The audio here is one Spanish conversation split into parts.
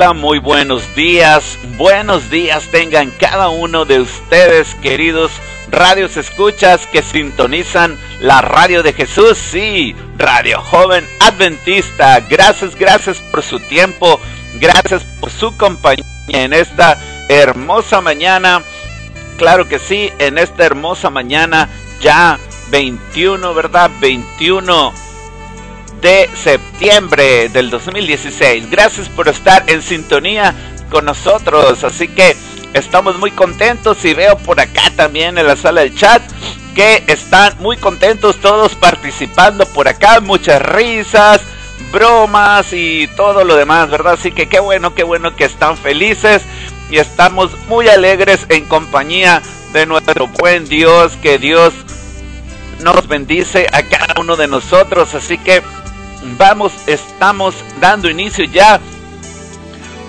Muy buenos días. Buenos días tengan cada uno de ustedes, queridos radios escuchas que sintonizan la radio de Jesús. Sí, Radio Joven Adventista. Gracias, gracias por su tiempo. Gracias por su compañía en esta hermosa mañana. Claro que sí, en esta hermosa mañana ya 21, ¿verdad? 21 de septiembre del 2016. Gracias por estar en sintonía con nosotros. Así que estamos muy contentos y veo por acá también en la sala del chat que están muy contentos todos participando por acá. Muchas risas, bromas y todo lo demás, ¿verdad? Así que qué bueno, qué bueno que están felices y estamos muy alegres en compañía de nuestro buen Dios. Que Dios nos bendice a cada uno de nosotros. Así que vamos, estamos dando inicio ya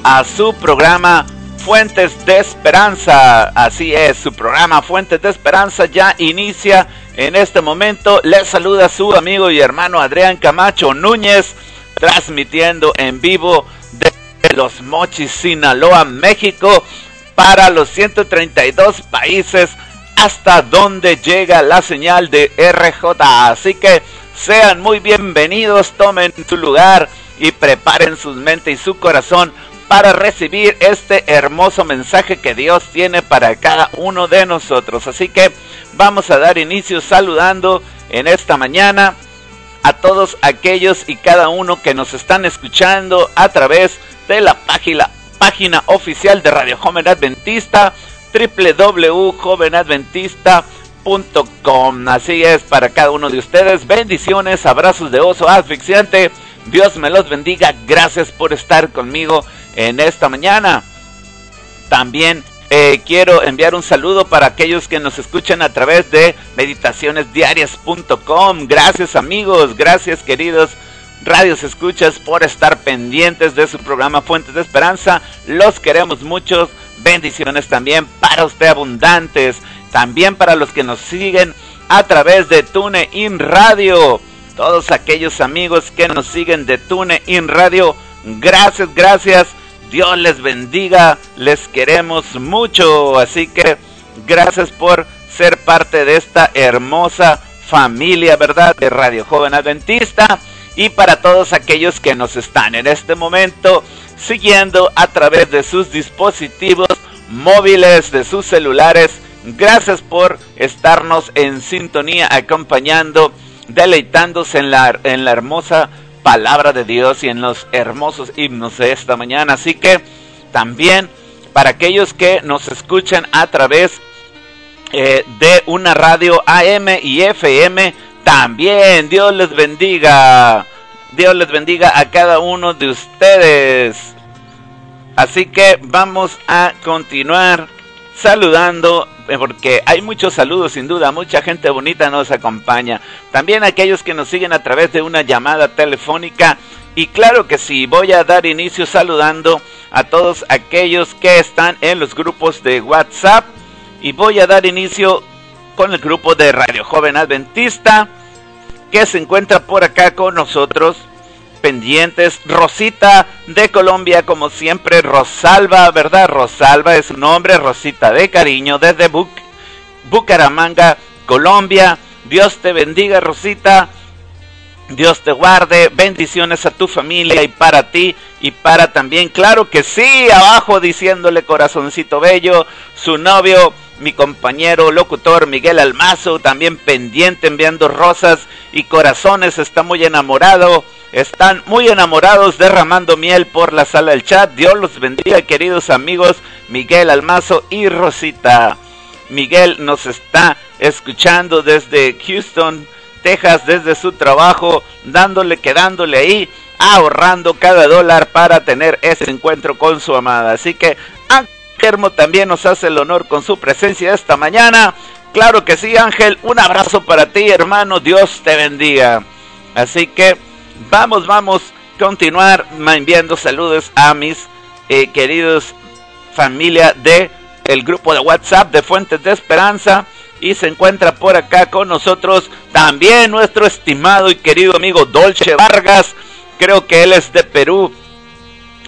a su programa Fuentes de Esperanza. Así es, su programa Fuentes de Esperanza ya inicia en este momento. Les saluda su amigo y hermano Adrián Camacho Núñez, transmitiendo en vivo de Los Mochis, Sinaloa, México, para los 132 países hasta donde llega la señal de RJ. Así que sean muy bienvenidos, tomen su lugar y preparen sus mentes y su corazón para recibir este hermoso mensaje que Dios tiene para cada uno de nosotros. Así que vamos a dar inicio saludando en esta mañana a todos aquellos y cada uno que nos están escuchando a través de la página, página oficial de Radio Joven Adventista www.jovenadventista.com. Así es para cada uno de ustedes. Bendiciones, abrazos de oso asfixiante. Dios me los bendiga. Gracias por estar conmigo en esta mañana. También eh, quiero enviar un saludo para aquellos que nos escuchan a través de meditacionesdiarias.com. Gracias amigos, gracias queridos radios escuchas por estar pendientes de su programa Fuentes de Esperanza. Los queremos muchos. Bendiciones también para usted abundantes. También para los que nos siguen a través de TuneIn Radio. Todos aquellos amigos que nos siguen de TuneIn Radio. Gracias, gracias Dios les bendiga, les queremos mucho, así que gracias por ser parte de esta hermosa familia, ¿verdad? De Radio Joven Adventista y para todos aquellos que nos están en este momento siguiendo a través de sus dispositivos móviles, de sus celulares. Gracias por estarnos en sintonía, acompañando, deleitándose en la, en la hermosa palabra de Dios y en los hermosos himnos de esta mañana. Así que también para aquellos que nos escuchan a través eh, de una radio AM y FM, también Dios les bendiga. Dios les bendiga a cada uno de ustedes. Así que vamos a continuar saludando, porque hay muchos saludos sin duda, mucha gente bonita nos acompaña. También aquellos que nos siguen a través de una llamada telefónica. Y claro que sí, voy a dar inicio saludando a todos aquellos que están en los grupos de WhatsApp. Y voy a dar inicio con el grupo de Radio Joven Adventista, que se encuentra por acá con nosotros pendientes. Rosita de Colombia, como siempre, Rosalba, ¿verdad? Rosalba es su nombre, Rosita de cariño, desde Bucaramanga, Colombia. Dios te bendiga, Rosita. Dios te guarde, bendiciones a tu familia y para ti y para también, claro que sí, abajo diciéndole corazoncito bello, su novio, mi compañero locutor Miguel Almazo, también pendiente enviando rosas y corazones, está muy enamorado están muy enamorados derramando miel por la sala del chat. Dios los bendiga, queridos amigos Miguel Almazo y Rosita. Miguel nos está escuchando desde Houston, Texas, desde su trabajo, dándole, quedándole ahí, ahorrando cada dólar para tener ese encuentro con su amada. Así que Ángel también nos hace el honor con su presencia esta mañana. Claro que sí, Ángel, un abrazo para ti, hermano. Dios te bendiga. Así que Vamos, vamos a continuar enviando saludos a mis eh, queridos familia de el grupo de WhatsApp de Fuentes de Esperanza y se encuentra por acá con nosotros también nuestro estimado y querido amigo Dolce Vargas. Creo que él es de Perú.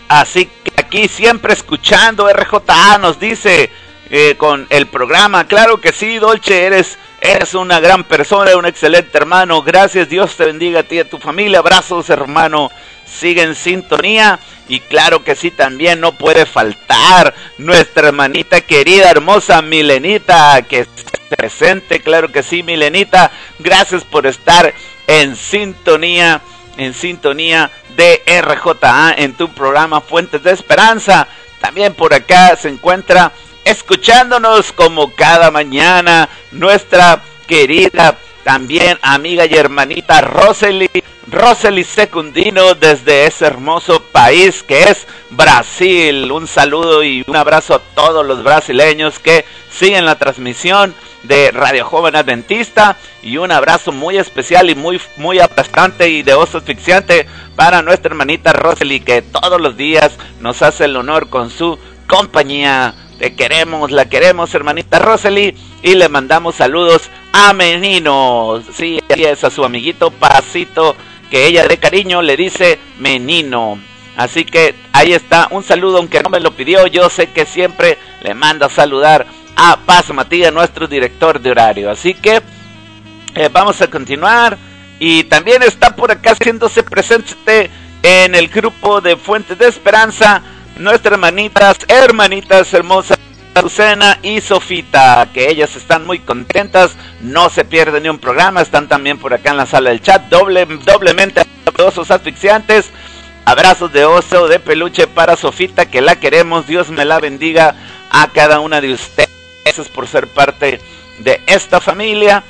Así que aquí siempre escuchando RJA nos dice eh, con el programa. Claro que sí, Dolce, eres Eres una gran persona, un excelente hermano. Gracias, Dios te bendiga a ti y a tu familia. Abrazos, hermano. Sigue en sintonía. Y claro que sí, también no puede faltar nuestra hermanita querida, hermosa Milenita, que esté presente. Claro que sí, Milenita. Gracias por estar en sintonía, en sintonía de RJA en tu programa Fuentes de Esperanza. También por acá se encuentra escuchándonos como cada mañana nuestra querida también amiga y hermanita Rosely, Rosely Secundino desde ese hermoso país que es Brasil. Un saludo y un abrazo a todos los brasileños que siguen la transmisión de Radio Joven Adventista y un abrazo muy especial y muy muy aplastante y de oso asfixiante para nuestra hermanita Rosely que todos los días nos hace el honor con su compañía. Te queremos, la queremos, hermanita Rosely, y le mandamos saludos a Menino. Sí, es a su amiguito Pasito, que ella de cariño le dice Menino. Así que ahí está, un saludo, aunque no me lo pidió, yo sé que siempre le manda a saludar a Paz Matías, nuestro director de horario. Así que eh, vamos a continuar. Y también está por acá haciéndose presente en el grupo de Fuentes de Esperanza nuestras hermanitas, hermanitas hermosas. Lucena y Sofita, que ellas están muy contentas, no se pierden ni un programa, están también por acá en la sala del chat, doble, doblemente osos asfixiantes, abrazos de oso, de peluche para Sofita, que la queremos, Dios me la bendiga a cada una de ustedes por ser parte de esta familia.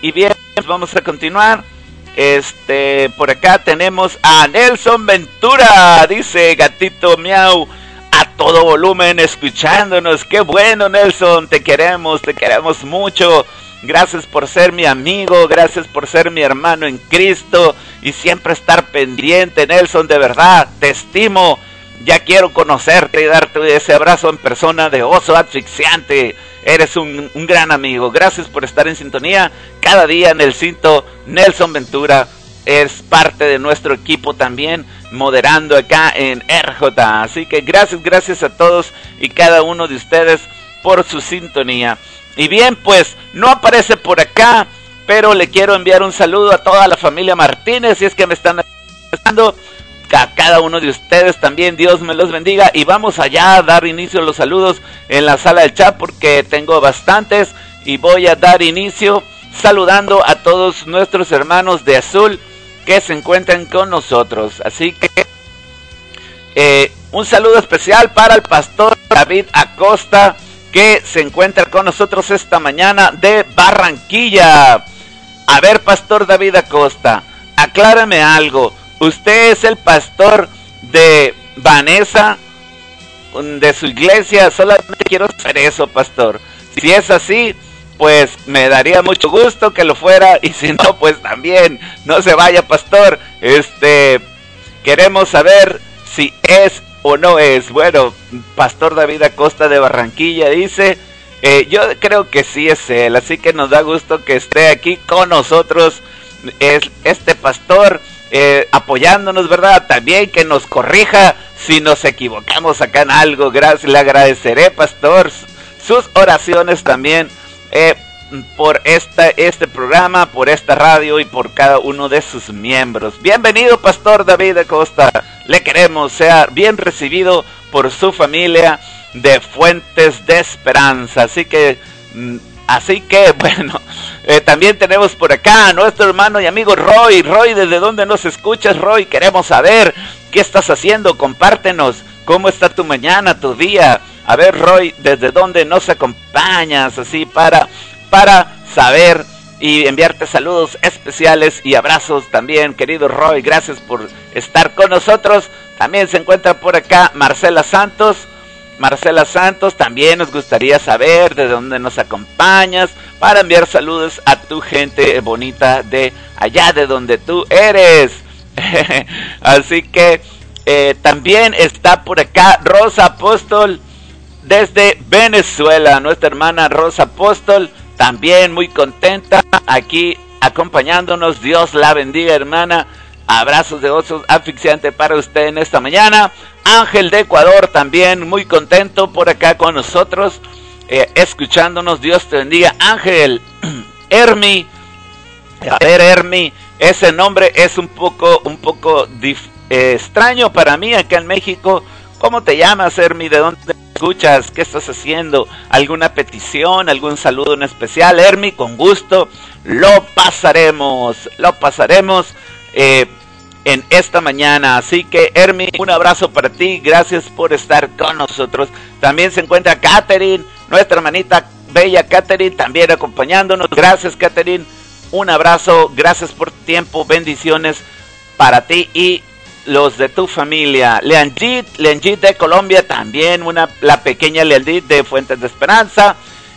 Y bien, vamos a continuar. Este, por acá tenemos a Nelson Ventura, dice Gatito Miau, a todo volumen escuchándonos. Qué bueno, Nelson, te queremos, te queremos mucho. Gracias por ser mi amigo, gracias por ser mi hermano en Cristo y siempre estar pendiente, Nelson, de verdad, te estimo. Ya quiero conocerte y darte ese abrazo en persona de oso asfixiante. Eres un, gran amigo. Gracias por estar en sintonía. Cada día en el cinto, Nelson Ventura es parte de nuestro equipo también, moderando acá en RJ. Así que gracias, gracias a todos y cada uno de ustedes por su sintonía. Y bien, pues no aparece por acá, pero le quiero enviar un saludo a toda la familia Martínez, si es que me están escuchando a cada uno de ustedes también. Dios me los bendiga. Y vamos allá a dar inicio a los saludos en la sala del chat porque tengo bastantes. Y voy a dar inicio saludando a todos nuestros hermanos de azul que se encuentran con nosotros. Así que eh, un saludo especial para el pastor David Acosta que se encuentra con nosotros esta mañana de Barranquilla. A ver, pastor David Acosta, aclárame algo. Usted es el pastor de Vanessa, de su iglesia. Solamente quiero saber eso, pastor. Si es así, pues me daría mucho gusto que lo fuera. Y si no, pues también. No se vaya, pastor. Este, queremos saber si es o no es. Bueno, Pastor David Acosta de Barranquilla dice. Eh, yo creo que sí es él, así que nos da gusto que esté aquí con nosotros. Es este pastor eh, apoyándonos, ¿verdad? También que nos corrija si nos equivocamos acá en algo. Gracias, le agradeceré, pastor, sus oraciones también eh, por esta, este programa, por esta radio y por cada uno de sus miembros. Bienvenido, pastor David Acosta. Le queremos, sea bien recibido por su familia de Fuentes de Esperanza. Así que mm, Así que, bueno, eh, también tenemos por acá a nuestro hermano y amigo Roy. Roy, ¿desde dónde nos escuchas, Roy? Queremos saber qué estás haciendo. Compártenos cómo está tu mañana, tu día. A ver, Roy, ¿desde dónde nos acompañas? Así para, para saber y enviarte saludos especiales y abrazos también, querido Roy. Gracias por estar con nosotros. También se encuentra por acá Marcela Santos. Marcela Santos, también nos gustaría saber de dónde nos acompañas para enviar saludos a tu gente bonita de allá de donde tú eres. Así que eh, también está por acá Rosa Apóstol desde Venezuela, nuestra hermana Rosa Apóstol, también muy contenta aquí acompañándonos. Dios la bendiga, hermana. Abrazos de osos asfixiante para usted en esta mañana. Ángel de Ecuador también muy contento por acá con nosotros, eh, escuchándonos. Dios te bendiga. Ángel, Hermi, a ver Hermi, ese nombre es un poco, un poco eh, extraño para mí acá en México. ¿Cómo te llamas Hermi? ¿De dónde escuchas? ¿Qué estás haciendo? ¿Alguna petición? ¿Algún saludo en especial? Hermi, con gusto, lo pasaremos, lo pasaremos. Eh, en esta mañana. Así que, Hermi, un abrazo para ti. Gracias por estar con nosotros. También se encuentra Katherine, nuestra hermanita bella Katherine, también acompañándonos. Gracias, Katherine. Un abrazo. Gracias por tu tiempo. Bendiciones para ti y los de tu familia. Leanjit, Leanjit de Colombia, también una, la pequeña Leanjit de Fuentes de Esperanza.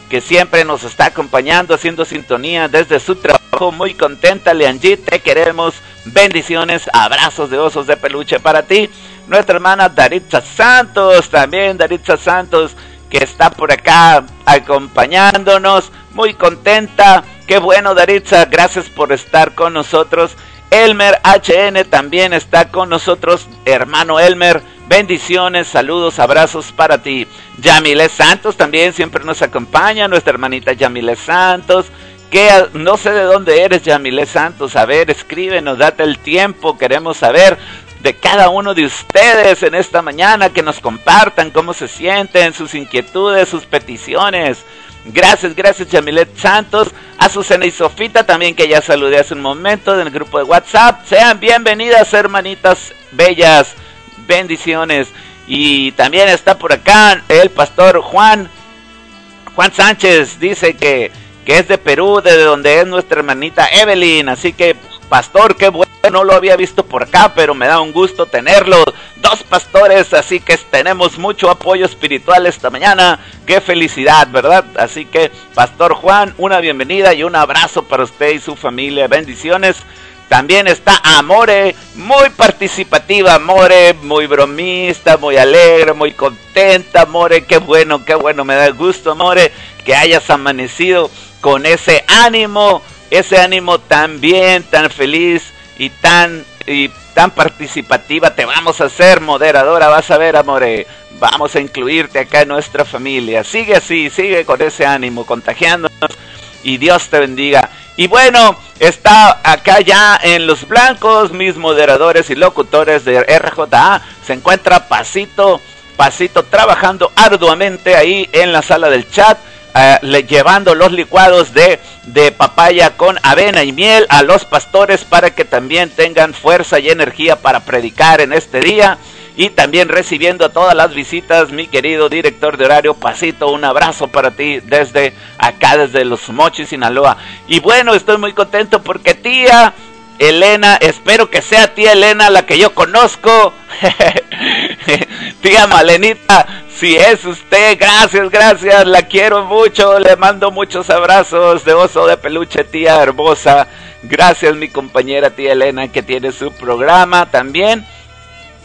Que siempre nos está acompañando, haciendo sintonía desde su trabajo. Muy contenta, Leanji, te queremos. Bendiciones, abrazos de osos de peluche para ti. Nuestra hermana Daritza Santos, también Daritza Santos, que está por acá acompañándonos. Muy contenta. Qué bueno, Daritza, gracias por estar con nosotros. Elmer HN también está con nosotros, hermano Elmer. Bendiciones, saludos, abrazos para ti. Yamile Santos también siempre nos acompaña, nuestra hermanita Yamile Santos. Que no sé de dónde eres, Yamile Santos. A ver, escríbenos, date el tiempo. Queremos saber de cada uno de ustedes en esta mañana que nos compartan cómo se sienten, sus inquietudes, sus peticiones. Gracias, gracias Yamilet Santos, a Susana y Sofita también que ya saludé hace un momento en el grupo de WhatsApp. Sean bienvenidas hermanitas bellas bendiciones. Y también está por acá el pastor Juan, Juan Sánchez, dice que, que es de Perú, de donde es nuestra hermanita Evelyn. Así que, pastor, qué bueno, no lo había visto por acá, pero me da un gusto tenerlo. Dos pastores, así que tenemos mucho apoyo espiritual esta mañana. Qué felicidad, ¿verdad? Así que, pastor Juan, una bienvenida y un abrazo para usted y su familia. Bendiciones. También está Amore, muy participativa, Amore, muy bromista, muy alegre, muy contenta, Amore, qué bueno, qué bueno, me da gusto, Amore, que hayas amanecido con ese ánimo, ese ánimo tan bien, tan feliz y tan y tan participativa. Te vamos a hacer moderadora, vas a ver, Amore. Vamos a incluirte acá en nuestra familia. Sigue así, sigue con ese ánimo, contagiándonos y Dios te bendiga. Y bueno, está acá ya en Los Blancos, mis moderadores y locutores de RJA. Se encuentra Pasito, Pasito trabajando arduamente ahí en la sala del chat. Eh, llevando los licuados de, de papaya con avena y miel a los pastores para que también tengan fuerza y energía para predicar en este día y también recibiendo todas las visitas, mi querido director de horario Pasito, un abrazo para ti desde acá, desde Los Mochis, Sinaloa. Y bueno, estoy muy contento porque tía Elena, espero que sea tía Elena la que yo conozco. tía Malenita, si es usted, gracias, gracias, la quiero mucho, le mando muchos abrazos de oso de peluche, tía hermosa. Gracias mi compañera tía Elena que tiene su programa también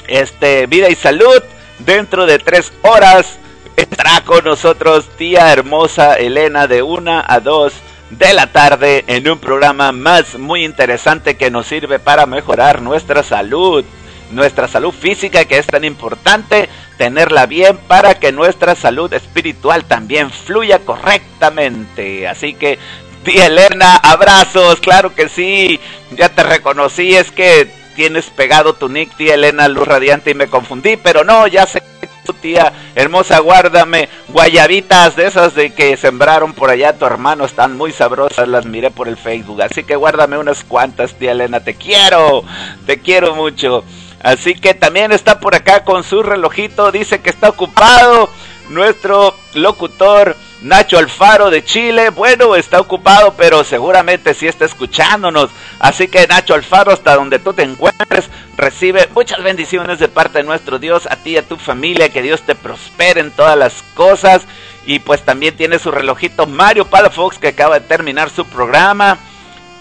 este, vida y salud. Dentro de tres horas estará con nosotros tía hermosa Elena de una a dos de la tarde en un programa más muy interesante que nos sirve para mejorar nuestra salud, nuestra salud física que es tan importante tenerla bien para que nuestra salud espiritual también fluya correctamente. Así que tía Elena, abrazos, claro que sí, ya te reconocí, es que tienes pegado tu nick, tía Elena Luz Radiante, y me confundí, pero no, ya sé tu tía hermosa, guárdame guayabitas de esas de que sembraron por allá tu hermano, están muy sabrosas, las miré por el Facebook, así que guárdame unas cuantas, tía Elena, te quiero, te quiero mucho. Así que también está por acá con su relojito, dice que está ocupado nuestro locutor Nacho Alfaro de Chile, bueno, está ocupado, pero seguramente sí está escuchándonos. Así que Nacho Alfaro, hasta donde tú te encuentres, recibe muchas bendiciones de parte de nuestro Dios, a ti y a tu familia, que Dios te prospere en todas las cosas. Y pues también tiene su relojito Mario Palafox, que acaba de terminar su programa.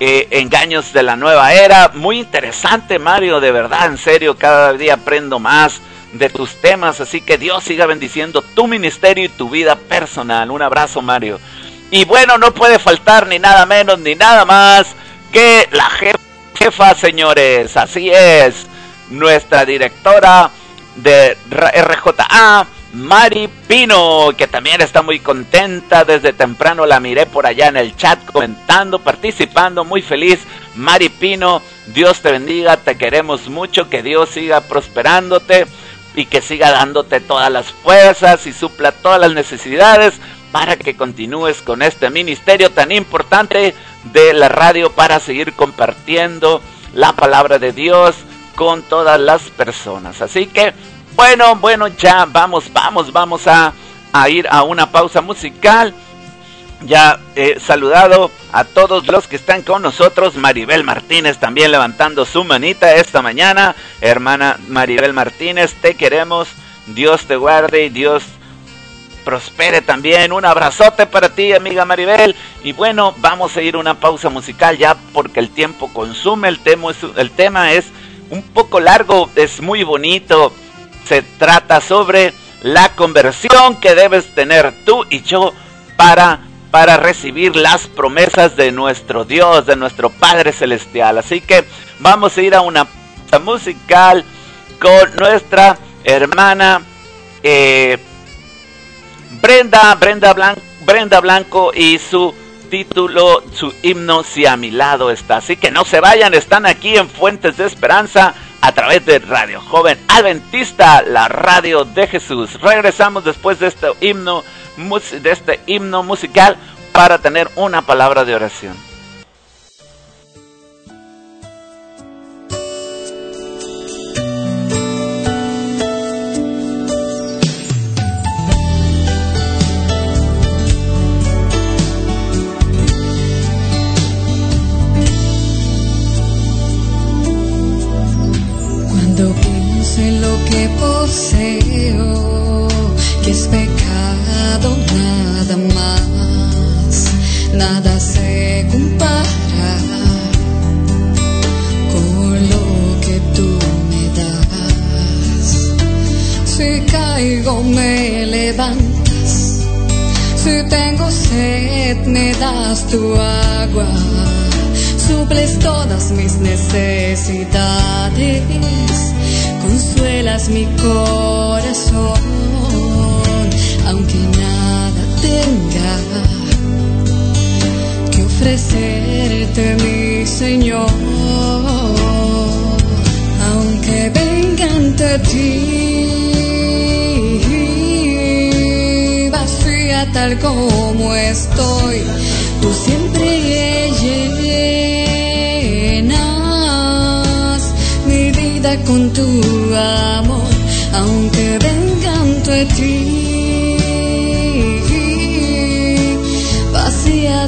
Eh, engaños de la nueva era. Muy interesante, Mario, de verdad, en serio, cada día aprendo más de tus temas. Así que Dios siga bendiciendo tu ministerio y tu vida personal. Un abrazo, Mario. Y bueno, no puede faltar ni nada menos ni nada más que la jefa, señores. Así es. Nuestra directora de RJA, Mari Pino, que también está muy contenta. Desde temprano la miré por allá en el chat comentando, participando, muy feliz. Mari Pino, Dios te bendiga, te queremos mucho, que Dios siga prosperándote y que siga dándote todas las fuerzas y supla todas las necesidades para que continúes con este ministerio tan importante de la radio para seguir compartiendo la palabra de Dios con todas las personas. Así que, bueno, bueno, ya vamos, vamos, vamos a, a ir a una pausa musical ya he saludado a todos los que están con nosotros. Maribel Martínez también levantando su manita esta mañana. Hermana Maribel Martínez, te queremos. Dios te guarde y Dios prospere también. Un abrazote para ti, amiga Maribel. Y bueno, vamos a ir a una pausa musical ya porque el tiempo consume. El tema es, el tema es un poco largo, es muy bonito. Se trata sobre la conversión que debes tener tú y yo para para recibir las promesas de nuestro Dios, de nuestro Padre Celestial. Así que vamos a ir a una musical con nuestra hermana eh, Brenda, Brenda, Brenda Blanco y su título, su himno, si a mi lado está. Así que no se vayan, están aquí en Fuentes de Esperanza a través de Radio Joven Adventista, la radio de Jesús. Regresamos después de este himno de este himno musical para tener una palabra de oración. Cuando pienso en lo que poseo, que es nada se compara con lo que tú me das. Si caigo me levantas, si tengo sed me das tu agua, suples todas mis necesidades, consuelas mi corazón. Aunque nada tenga ofrecerte, mi Señor, aunque venga ante ti, vacía tal como estoy, tú siempre llenas mi vida con tu amor, aunque venga ante ti.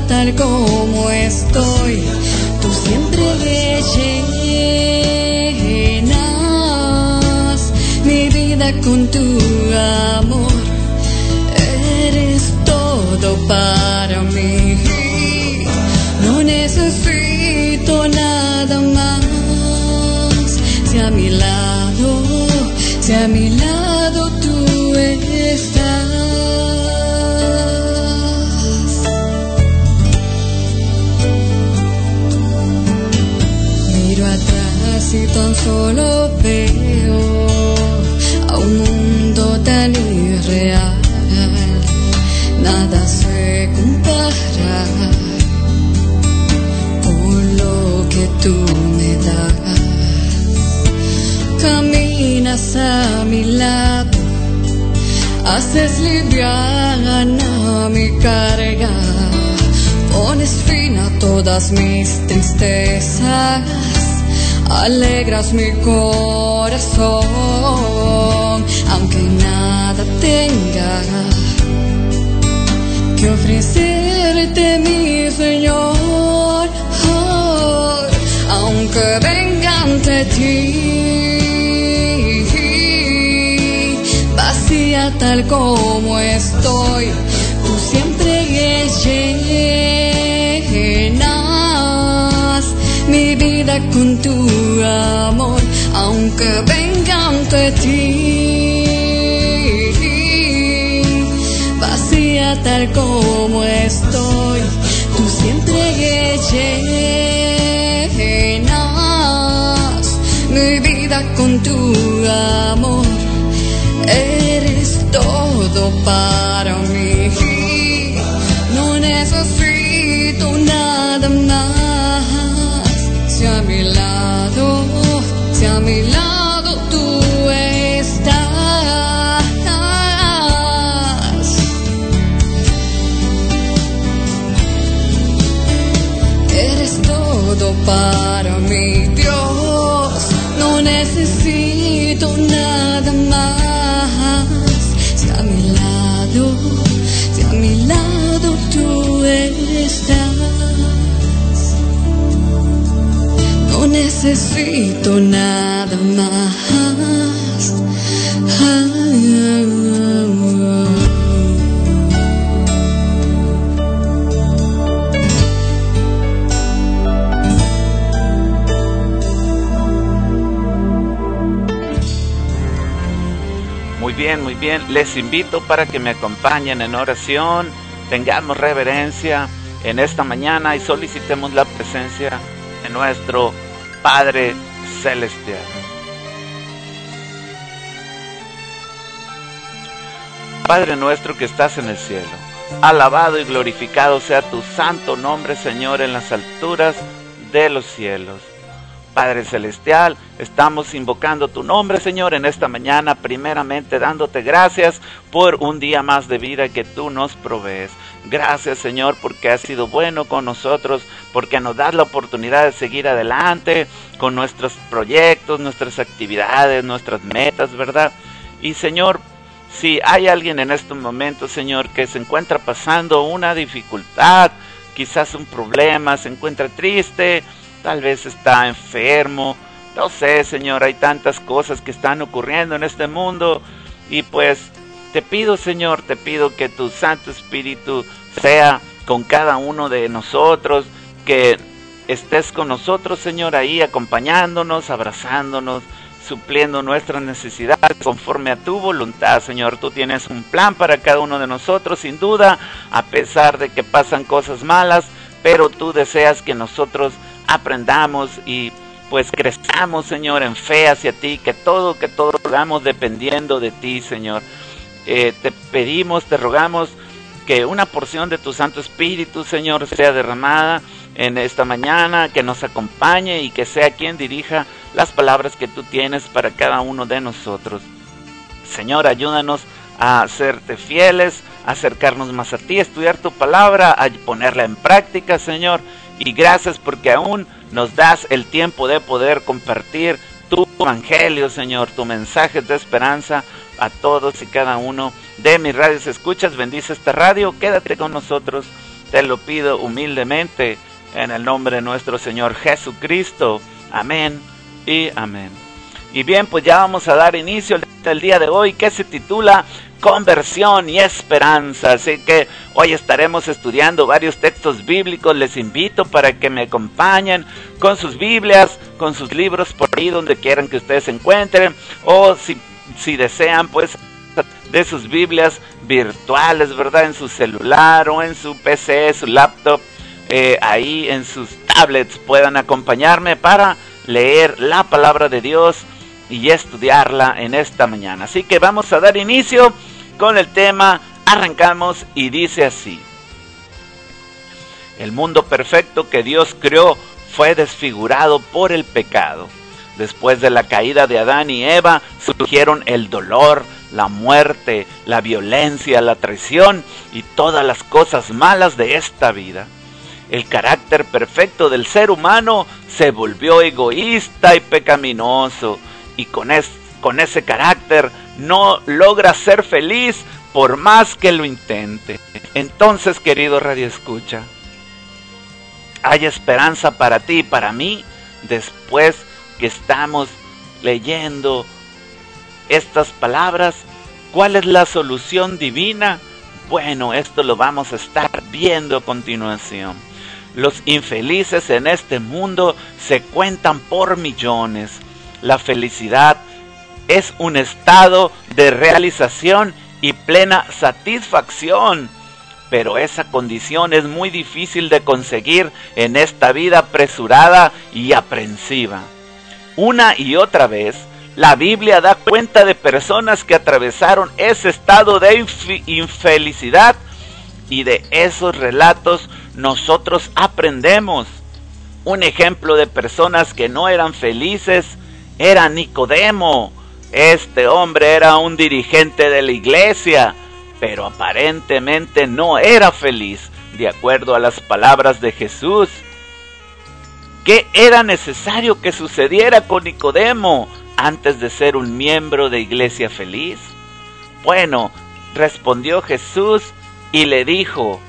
Tal como estoy, tú siempre llenas mi vida con tu amor. Eres todo para mí, no necesito nada más. Si a mi lado, si a mi lado solo veo a un mundo tan irreal, nada se compara con lo que tú me das. Caminas a mi lado, haces liviana mi carga, pones fin a todas mis tristezas alegras mi corazón, aunque nada tenga que ofrecerte mi Señor, aunque venga ante ti, vacía tal como estoy, tú siempre llena con tu amor, aunque venga ante ti. Vacía tal como estoy, tú siempre llenas mi vida con tu amor. Eres todo para para mi Dios, no necesito nada más. Si a mi lado, si a mi lado tú estás. necesito nada más. Bien. Les invito para que me acompañen en oración, tengamos reverencia en esta mañana y solicitemos la presencia de nuestro Padre Celestial. Padre nuestro que estás en el cielo, alabado y glorificado sea tu santo nombre, Señor, en las alturas de los cielos. Padre Celestial, estamos invocando tu nombre, Señor, en esta mañana, primeramente dándote gracias por un día más de vida que tú nos provees. Gracias, Señor, porque has sido bueno con nosotros, porque nos das la oportunidad de seguir adelante con nuestros proyectos, nuestras actividades, nuestras metas, ¿verdad? Y, Señor, si hay alguien en estos momentos, Señor, que se encuentra pasando una dificultad, quizás un problema, se encuentra triste, tal vez está enfermo, no sé, Señor, hay tantas cosas que están ocurriendo en este mundo y pues te pido, Señor, te pido que tu Santo Espíritu sea con cada uno de nosotros, que estés con nosotros, Señor, ahí acompañándonos, abrazándonos, supliendo nuestras necesidades conforme a tu voluntad, Señor. Tú tienes un plan para cada uno de nosotros, sin duda, a pesar de que pasan cosas malas, pero tú deseas que nosotros aprendamos y pues crezcamos, Señor, en fe hacia ti, que todo, que todo hagamos dependiendo de ti, Señor. Eh, te pedimos, te rogamos que una porción de tu Santo Espíritu, Señor, sea derramada en esta mañana, que nos acompañe y que sea quien dirija las palabras que tú tienes para cada uno de nosotros. Señor, ayúdanos a serte fieles, a acercarnos más a ti, estudiar tu palabra, a ponerla en práctica, Señor y gracias porque aún nos das el tiempo de poder compartir tu evangelio, Señor, tu mensaje de esperanza a todos y cada uno de mis radios escuchas. Bendice esta radio, quédate con nosotros, te lo pido humildemente en el nombre de nuestro Señor Jesucristo. Amén y amén. Y bien, pues ya vamos a dar inicio al día de hoy que se titula conversión y esperanza. Así que hoy estaremos estudiando varios textos bíblicos. Les invito para que me acompañen con sus Biblias, con sus libros por ahí donde quieran que ustedes se encuentren. O si, si desean, pues de sus Biblias virtuales, ¿verdad? En su celular o en su PC, su laptop, eh, ahí en sus tablets puedan acompañarme para leer la palabra de Dios y estudiarla en esta mañana. Así que vamos a dar inicio con el tema arrancamos y dice así. El mundo perfecto que Dios creó fue desfigurado por el pecado. Después de la caída de Adán y Eva surgieron el dolor, la muerte, la violencia, la traición y todas las cosas malas de esta vida. El carácter perfecto del ser humano se volvió egoísta y pecaminoso y con, con ese carácter no logra ser feliz por más que lo intente. Entonces, querido Radio Escucha, hay esperanza para ti y para mí después que estamos leyendo estas palabras. ¿Cuál es la solución divina? Bueno, esto lo vamos a estar viendo a continuación. Los infelices en este mundo se cuentan por millones. La felicidad es un estado de realización y plena satisfacción. Pero esa condición es muy difícil de conseguir en esta vida apresurada y aprensiva. Una y otra vez, la Biblia da cuenta de personas que atravesaron ese estado de infelicidad y de esos relatos nosotros aprendemos. Un ejemplo de personas que no eran felices era Nicodemo, este hombre era un dirigente de la iglesia, pero aparentemente no era feliz, de acuerdo a las palabras de Jesús. ¿Qué era necesario que sucediera con Nicodemo antes de ser un miembro de iglesia feliz? Bueno, respondió Jesús y le dijo,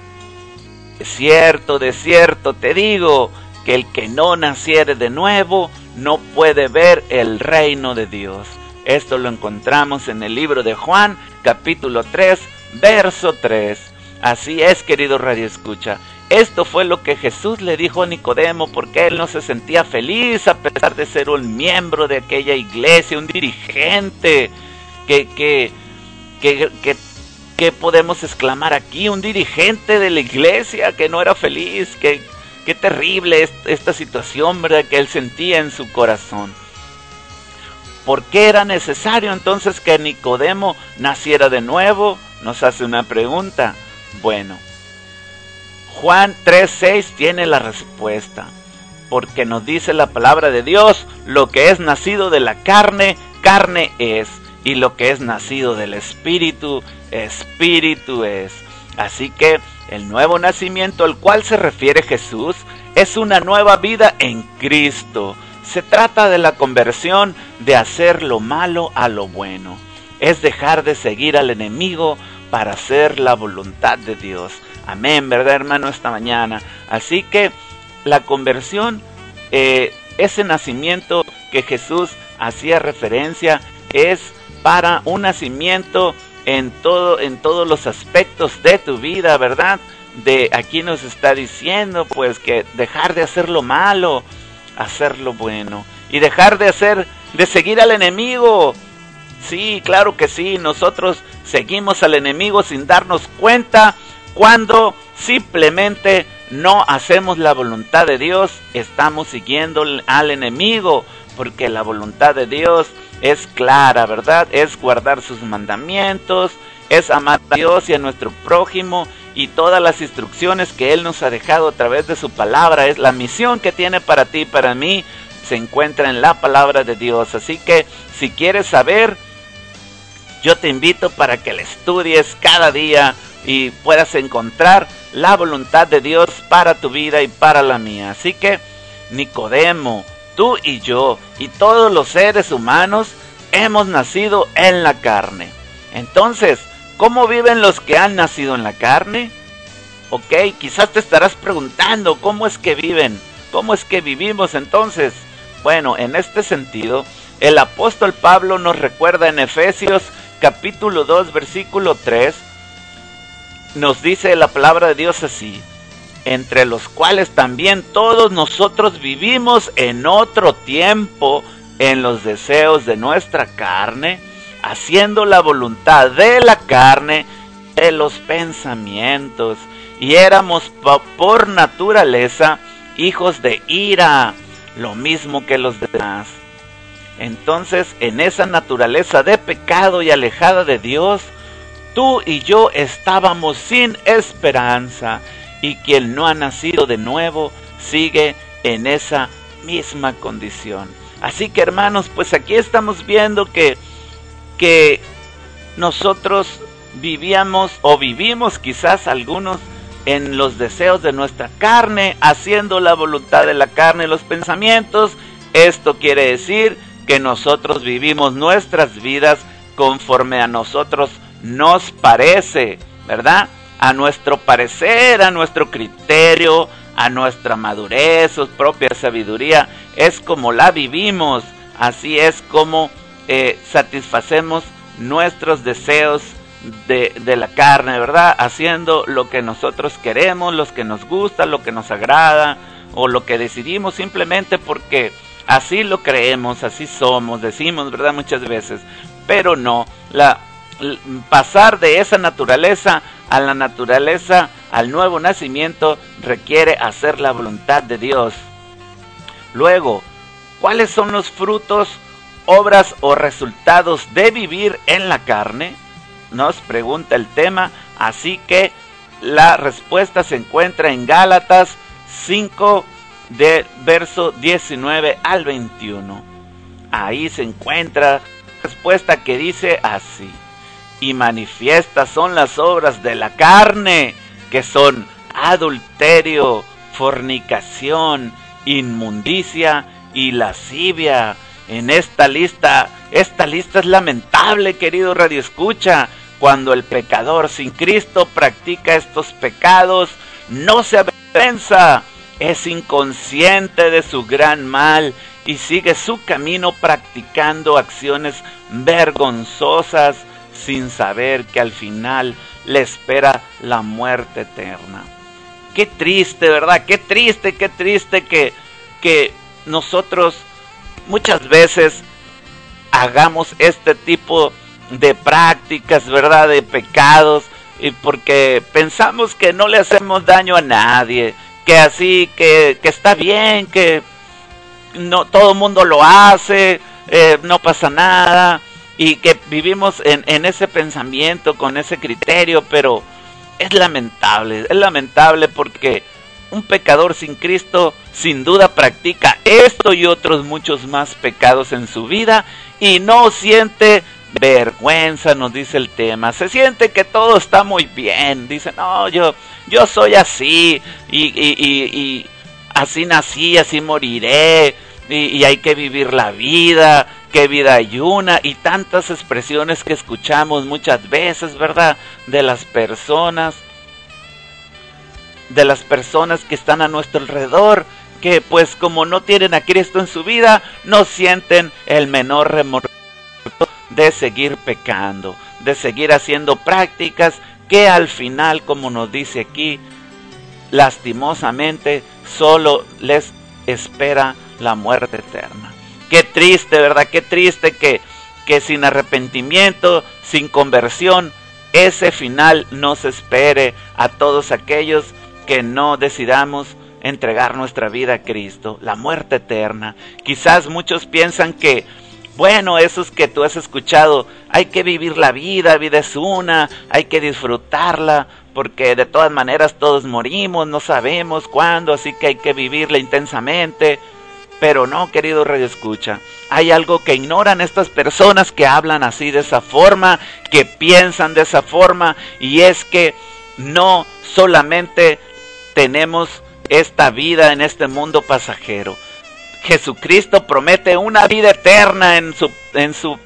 de cierto, de cierto te digo, que el que no naciere de nuevo no puede ver el reino de Dios. Esto lo encontramos en el libro de Juan, capítulo 3, verso 3. Así es, querido Radio Escucha. Esto fue lo que Jesús le dijo a Nicodemo porque él no se sentía feliz a pesar de ser un miembro de aquella iglesia, un dirigente que, que ¿Qué, qué, podemos exclamar aquí? Un dirigente de la iglesia que no era feliz, que qué terrible esta situación, ¿verdad? Que él sentía en su corazón. ¿Por qué era necesario entonces que Nicodemo naciera de nuevo? Nos hace una pregunta. Bueno, Juan 3:6 tiene la respuesta, porque nos dice la palabra de Dios, lo que es nacido de la carne, carne es, y lo que es nacido del espíritu, espíritu es. Así que el nuevo nacimiento al cual se refiere Jesús es una nueva vida en Cristo se trata de la conversión de hacer lo malo a lo bueno. Es dejar de seguir al enemigo para hacer la voluntad de Dios. Amén, ¿verdad hermano? Esta mañana. Así que la conversión, eh, ese nacimiento que Jesús hacía referencia, es para un nacimiento en, todo, en todos los aspectos de tu vida, ¿verdad? De aquí nos está diciendo pues que dejar de hacer lo malo, hacer lo bueno y dejar de hacer, de seguir al enemigo. Sí, claro que sí, nosotros seguimos al enemigo sin darnos cuenta cuando simplemente no hacemos la voluntad de Dios, estamos siguiendo al enemigo, porque la voluntad de Dios es clara, ¿verdad? Es guardar sus mandamientos, es amar a Dios y a nuestro prójimo y todas las instrucciones que Él nos ha dejado a través de su palabra. Es la misión que tiene para ti y para mí. Se encuentra en la palabra de Dios. Así que si quieres saber, yo te invito para que la estudies cada día y puedas encontrar la voluntad de Dios para tu vida y para la mía. Así que Nicodemo, tú y yo y todos los seres humanos hemos nacido en la carne. Entonces, ¿Cómo viven los que han nacido en la carne? Ok, quizás te estarás preguntando cómo es que viven, cómo es que vivimos entonces. Bueno, en este sentido, el apóstol Pablo nos recuerda en Efesios capítulo 2 versículo 3, nos dice la palabra de Dios así, entre los cuales también todos nosotros vivimos en otro tiempo en los deseos de nuestra carne, haciendo la voluntad de la carne, de los pensamientos, y éramos por naturaleza hijos de ira, lo mismo que los demás. Entonces, en esa naturaleza de pecado y alejada de Dios, tú y yo estábamos sin esperanza, y quien no ha nacido de nuevo sigue en esa misma condición. Así que hermanos, pues aquí estamos viendo que que nosotros vivíamos o vivimos quizás algunos en los deseos de nuestra carne, haciendo la voluntad de la carne los pensamientos. Esto quiere decir que nosotros vivimos nuestras vidas conforme a nosotros nos parece, ¿verdad? A nuestro parecer, a nuestro criterio, a nuestra madurez, su propia sabiduría. Es como la vivimos, así es como eh, satisfacemos nuestros deseos de, de, la carne, ¿verdad? Haciendo lo que nosotros queremos, lo que nos gusta, lo que nos agrada, o lo que decidimos simplemente porque así lo creemos, así somos, decimos, ¿verdad? Muchas veces. Pero no, la, pasar de esa naturaleza a la naturaleza, al nuevo nacimiento, requiere hacer la voluntad de Dios. Luego, ¿cuáles son los frutos obras o resultados de vivir en la carne? Nos pregunta el tema, así que la respuesta se encuentra en Gálatas 5 de verso 19 al 21. Ahí se encuentra respuesta que dice así. Y manifiestas son las obras de la carne, que son adulterio, fornicación, inmundicia y lascivia en esta lista. Esta lista es lamentable, querido Radio Escucha. Cuando el pecador sin Cristo practica estos pecados, no se avergüenza, es inconsciente de su gran mal y sigue su camino practicando acciones vergonzosas sin saber que al final le espera la muerte eterna. Qué triste, ¿verdad? Qué triste, qué triste que, que nosotros muchas veces hagamos este tipo de prácticas, ¿verdad? De pecados, y porque pensamos que no le hacemos daño a nadie, que así, que, que está bien, que no todo el mundo lo hace, eh, no pasa nada, y que vivimos en, en ese pensamiento, con ese criterio, pero es lamentable, es lamentable porque un pecador sin Cristo sin duda practica esto y otros muchos más pecados en su vida y no siente vergüenza, nos dice el tema. Se siente que todo está muy bien. Dice, no, yo, yo soy así y, y, y, y así nací, así moriré y, hay que vivir la vida, que vida hay una y tantas expresiones que escuchamos muchas veces, ¿verdad? De las personas, de las personas que están a nuestro alrededor, que pues como no tienen a Cristo en su vida, no sienten el menor remordimiento de seguir pecando, de seguir haciendo prácticas que al final, como nos dice aquí, lastimosamente solo les espera la muerte eterna. Qué triste, ¿verdad? Qué triste que, que sin arrepentimiento, sin conversión, ese final nos espere a todos aquellos que no decidamos entregar nuestra vida a Cristo, la muerte eterna. Quizás muchos piensan que, bueno, esos que tú has escuchado, hay que vivir la vida, vida es una, hay que disfrutarla, porque de todas maneras todos morimos, no sabemos cuándo, así que hay que vivirla intensamente. Pero no, querido Radio Escucha, hay algo que ignoran estas personas que hablan así de esa forma, que piensan de esa forma, y es que no solamente tenemos esta vida en este mundo pasajero. Jesucristo promete una vida eterna en su, en su,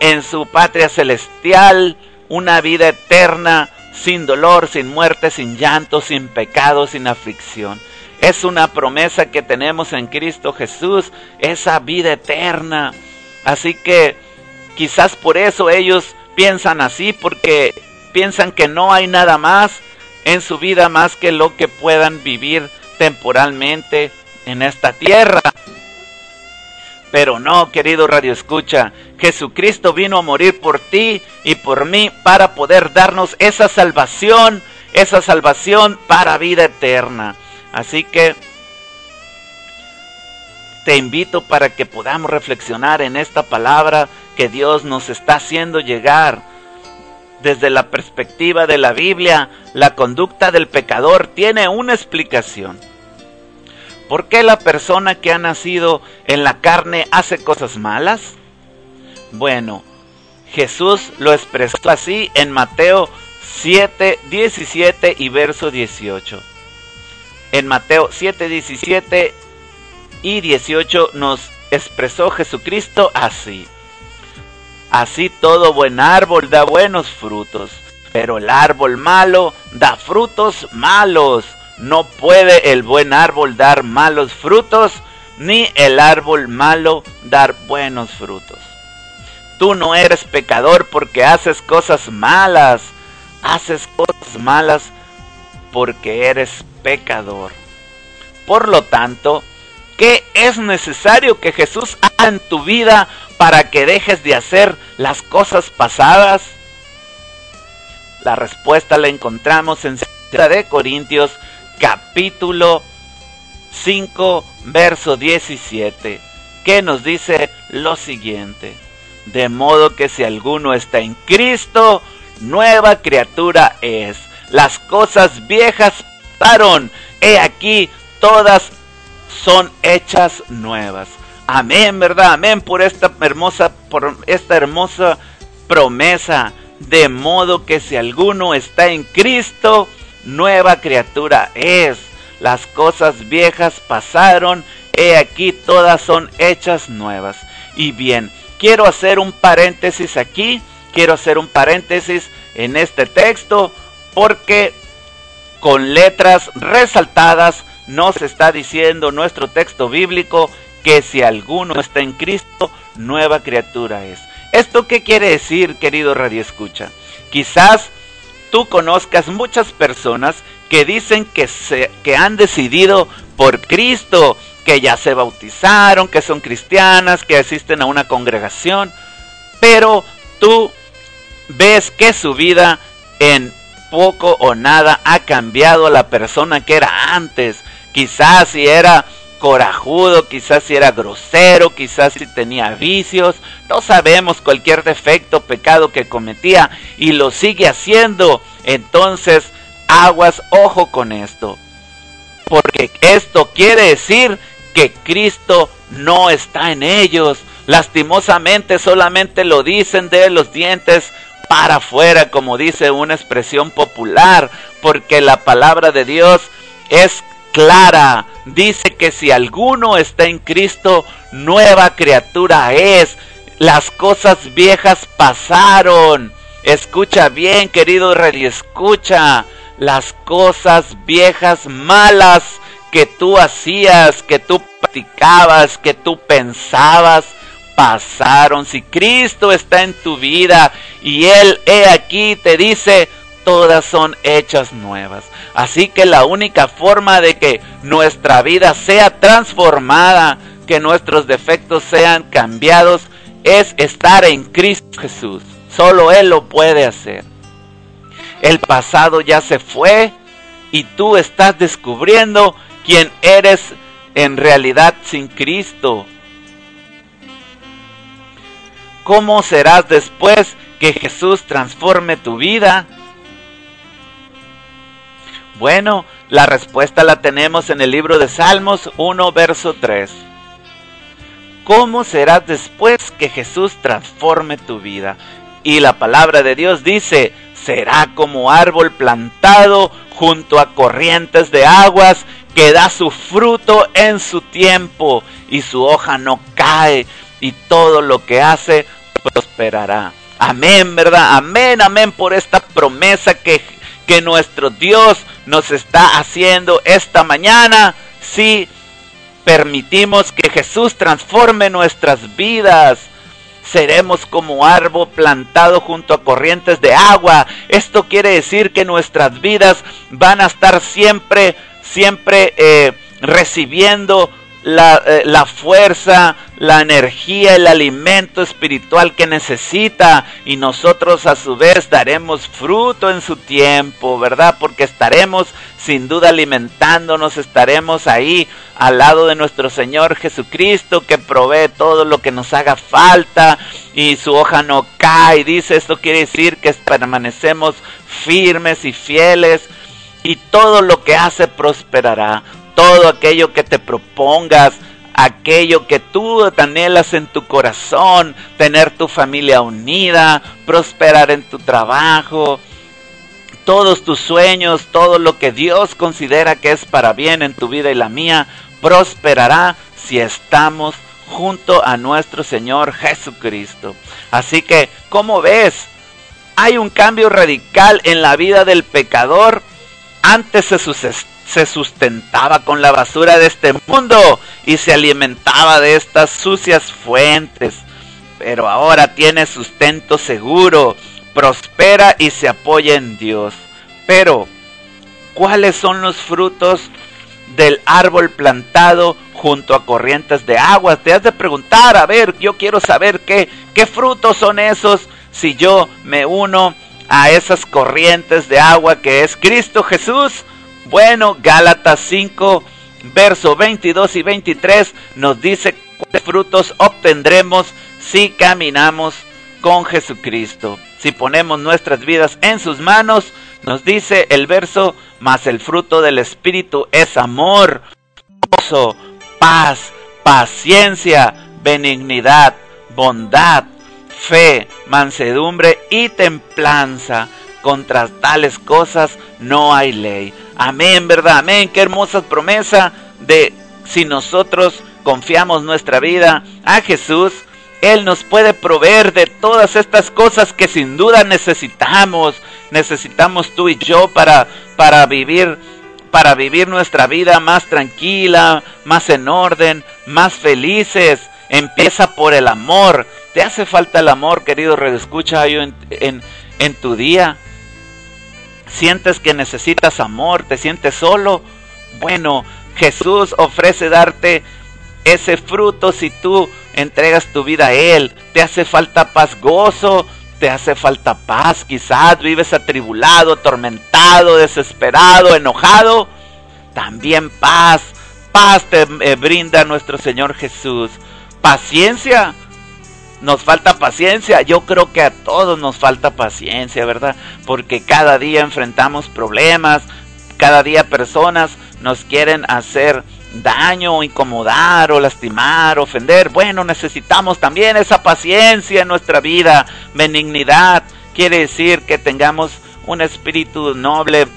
en su patria celestial, una vida eterna sin dolor, sin muerte, sin llanto, sin pecado, sin aflicción. Es una promesa que tenemos en Cristo Jesús, esa vida eterna. Así que quizás por eso ellos piensan así, porque piensan que no hay nada más en su vida más que lo que puedan vivir temporalmente en esta tierra. Pero no, querido Radio Escucha, Jesucristo vino a morir por ti y por mí para poder darnos esa salvación, esa salvación para vida eterna. Así que te invito para que podamos reflexionar en esta palabra que Dios nos está haciendo llegar desde la perspectiva de la Biblia, la conducta del pecador tiene una explicación. ¿Por qué la persona que ha nacido en la carne hace cosas malas? Bueno, Jesús lo expresó así en Mateo 7, 17 y verso 18. En Mateo 7, 17 y 18 nos expresó Jesucristo así. Así todo buen árbol da buenos frutos, pero el árbol malo da frutos malos. No puede el buen árbol dar malos frutos, ni el árbol malo dar buenos frutos. Tú no eres pecador porque haces cosas malas, haces cosas malas porque eres pecador. Por lo tanto, ¿qué es necesario que Jesús haga en tu vida para que dejes de hacer las cosas pasadas? La respuesta la encontramos en 2 de Corintios capítulo 5 verso 17, que nos dice lo siguiente: De modo que si alguno está en Cristo, nueva criatura es. Las cosas viejas pasaron, he aquí todas son hechas nuevas. Amén, ¿verdad? Amén por esta hermosa, por esta hermosa promesa. De modo que si alguno está en Cristo, nueva criatura es. Las cosas viejas pasaron, he aquí todas son hechas nuevas. Y bien, quiero hacer un paréntesis aquí, quiero hacer un paréntesis en este texto, porque con letras resaltadas nos está diciendo nuestro texto bíblico que si alguno está en Cristo, nueva criatura es. ¿Esto qué quiere decir, querido Radio Escucha? Quizás tú conozcas muchas personas que dicen que, se, que han decidido por Cristo, que ya se bautizaron, que son cristianas, que asisten a una congregación, pero tú ves que su vida en poco o nada ha cambiado a la persona que era antes. Quizás si era corajudo, quizás si era grosero, quizás si tenía vicios, no sabemos cualquier defecto, pecado que cometía y lo sigue haciendo. Entonces, aguas, ojo con esto. Porque esto quiere decir que Cristo no está en ellos. Lastimosamente solamente lo dicen de los dientes para afuera, como dice una expresión popular, porque la palabra de Dios es clara. Dice que si alguno está en Cristo, nueva criatura es. Las cosas viejas pasaron. Escucha bien, querido rey, escucha. Las cosas viejas malas que tú hacías, que tú practicabas, que tú pensabas, pasaron. Si Cristo está en tu vida y Él, he aquí, te dice, todas son hechas nuevas. Así que la única forma de que nuestra vida sea transformada, que nuestros defectos sean cambiados, es estar en Cristo Jesús. Solo Él lo puede hacer. El pasado ya se fue y tú estás descubriendo quién eres en realidad sin Cristo. ¿Cómo serás después que Jesús transforme tu vida? Bueno, la respuesta la tenemos en el libro de Salmos 1, verso 3. ¿Cómo serás después que Jesús transforme tu vida? Y la palabra de Dios dice, será como árbol plantado junto a corrientes de aguas que da su fruto en su tiempo y su hoja no cae y todo lo que hace prosperará. Amén, ¿verdad? Amén, amén por esta promesa que, que nuestro Dios nos está haciendo esta mañana. Si permitimos que Jesús transforme nuestras vidas, seremos como árbol plantado junto a corrientes de agua. Esto quiere decir que nuestras vidas van a estar siempre, siempre eh, recibiendo la, eh, la, fuerza, la energía, el alimento espiritual que necesita y nosotros a su vez daremos fruto en su tiempo, ¿verdad? Porque estaremos sin duda alimentándonos, estaremos ahí al lado de nuestro Señor Jesucristo que provee todo lo que nos haga falta y su hoja no cae. Dice, esto quiere decir que permanecemos firmes y fieles y todo lo que hace prosperará todo aquello que te propongas, aquello que tú anhelas en tu corazón, tener tu familia unida, prosperar en tu trabajo, todos tus sueños, todo lo que Dios considera que es para bien en tu vida y la mía, prosperará si estamos junto a nuestro Señor Jesucristo. Así que, ¿cómo ves? Hay un cambio radical en la vida del pecador. Antes se, se sustentaba con la basura de este mundo y se alimentaba de estas sucias fuentes. Pero ahora tiene sustento seguro, prospera y se apoya en Dios. Pero, ¿cuáles son los frutos del árbol plantado junto a corrientes de agua? Te has de preguntar, a ver, yo quiero saber qué, qué frutos son esos si yo me uno a esas corrientes de agua que es Cristo Jesús bueno, Gálatas 5, verso 22 y 23 nos dice cuáles frutos obtendremos si caminamos con Jesucristo. Si ponemos nuestras vidas en sus manos, nos dice el verso, mas el fruto del Espíritu es amor, gozo, paz, paciencia, benignidad, bondad, fe, mansedumbre y templanza. Contra tales cosas no hay ley. Amén, ¿verdad? Amén. Qué hermosa promesa de si nosotros confiamos nuestra vida a Jesús, Él nos puede proveer de todas estas cosas que sin duda necesitamos. Necesitamos tú y yo para, para vivir para vivir nuestra vida más tranquila, más en orden, más felices. Empieza por el amor. ¿Te hace falta el amor, querido redescucha en, en, en tu día? Sientes que necesitas amor, te sientes solo, bueno, Jesús ofrece darte ese fruto si tú entregas tu vida a Él. Te hace falta paz, gozo, te hace falta paz, quizás vives atribulado, atormentado, desesperado, enojado, también paz, paz te eh, brinda nuestro Señor Jesús. Paciencia, nos falta paciencia. Yo creo que a todos nos falta paciencia, ¿verdad? Porque cada día enfrentamos problemas, cada día personas nos quieren hacer daño, incomodar o lastimar, ofender. Bueno, necesitamos también esa paciencia en nuestra vida. Benignidad quiere decir que tengamos un espíritu noble,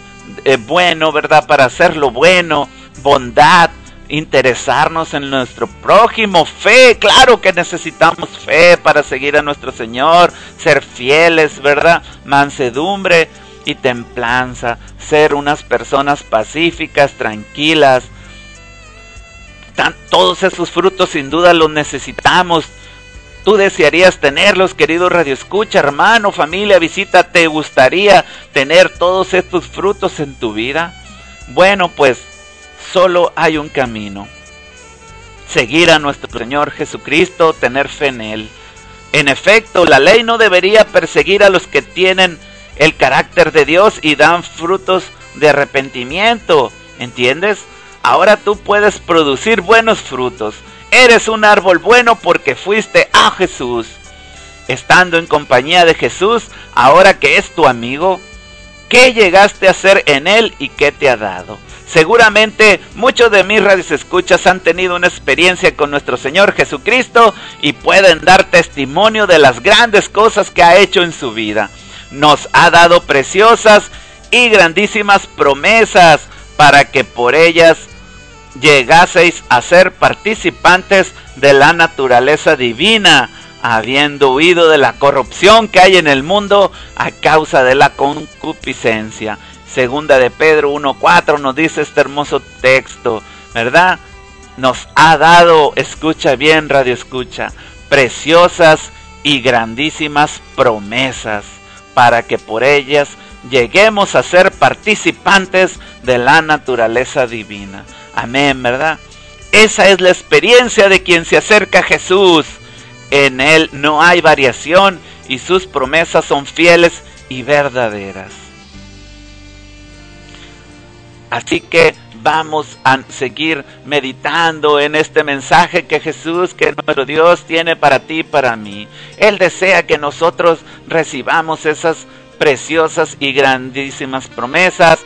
eh, bueno, ¿verdad? Para hacer lo bueno. Bondad, interesarnos en nuestro prójimo. Fe, claro que necesitamos fe para seguir a nuestro Señor. Ser fieles, ¿verdad? Mansedumbre y templanza. Ser unas personas pacíficas, tranquilas todos esos frutos sin duda los necesitamos. Tú desearías tenerlos, querido Radio Escucha, hermano, familia, visita, ¿te gustaría tener todos estos frutos en tu vida? Bueno, pues solo hay un camino. Seguir a nuestro Señor Jesucristo, tener fe en Él. En efecto, la ley no debería perseguir a los que tienen el carácter de Dios y dan frutos de arrepentimiento. ¿Entiendes? Ahora tú puedes producir buenos frutos. Eres un árbol bueno porque fuiste a Jesús. Estando en compañía de Jesús, ahora que es tu amigo, ¿qué llegaste a hacer en él y qué te ha dado? Seguramente muchos de mis escuchas han tenido una experiencia con nuestro Señor Jesucristo y pueden dar testimonio de las grandes cosas que ha hecho en su vida. Nos ha dado preciosas y grandísimas promesas para que por ellas llegaseis a ser participantes de la naturaleza divina, habiendo huido de la corrupción que hay en el mundo a causa de la concupiscencia. Segunda de Pedro 1.4 nos dice este hermoso texto, ¿verdad? Nos ha dado, escucha bien, radio escucha, preciosas y grandísimas promesas para que por ellas lleguemos a ser participantes de la naturaleza divina. Amén, ¿verdad? Esa es la experiencia de quien se acerca a Jesús. En Él no hay variación y sus promesas son fieles y verdaderas. Así que vamos a seguir meditando en este mensaje que Jesús, que nuestro Dios tiene para ti y para mí. Él desea que nosotros recibamos esas preciosas y grandísimas promesas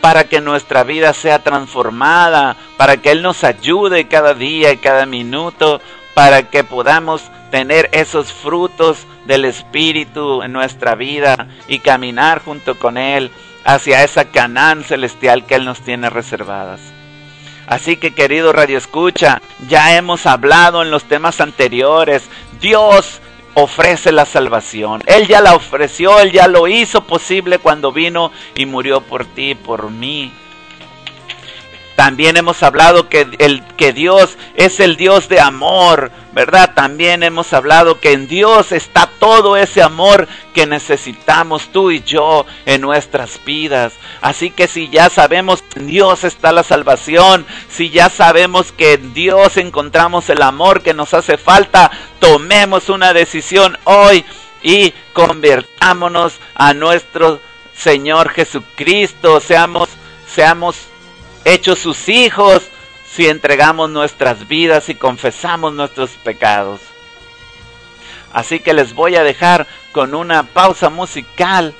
para que nuestra vida sea transformada, para que Él nos ayude cada día y cada minuto, para que podamos tener esos frutos del Espíritu en nuestra vida y caminar junto con Él hacia esa Canaán celestial que Él nos tiene reservadas. Así que querido Radio Escucha, ya hemos hablado en los temas anteriores, Dios ofrece la salvación. Él ya la ofreció, Él ya lo hizo posible cuando vino y murió por ti y por mí. También hemos hablado que, el, que Dios es el Dios de amor, ¿verdad? También hemos hablado que en Dios está todo ese amor que necesitamos tú y yo en nuestras vidas. Así que si ya sabemos que en Dios está la salvación, si ya sabemos que en Dios encontramos el amor que nos hace falta, tomemos una decisión hoy y convertámonos a nuestro Señor Jesucristo, seamos seamos hechos sus hijos si entregamos nuestras vidas y confesamos nuestros pecados. Así que les voy a dejar con una pausa musical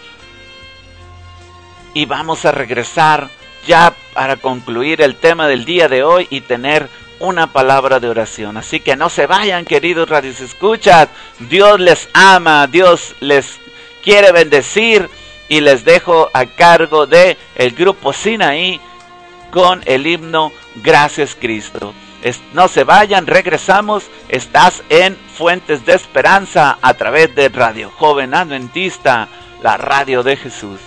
y vamos a regresar ya para concluir el tema del día de hoy y tener una palabra de oración. Así que no se vayan, queridos radios escuchas. Dios les ama, Dios les quiere bendecir y les dejo a cargo de el grupo Sinaí con el himno Gracias Cristo. No se vayan, regresamos. Estás en Fuentes de Esperanza a través de Radio Joven Adventista, la radio de Jesús.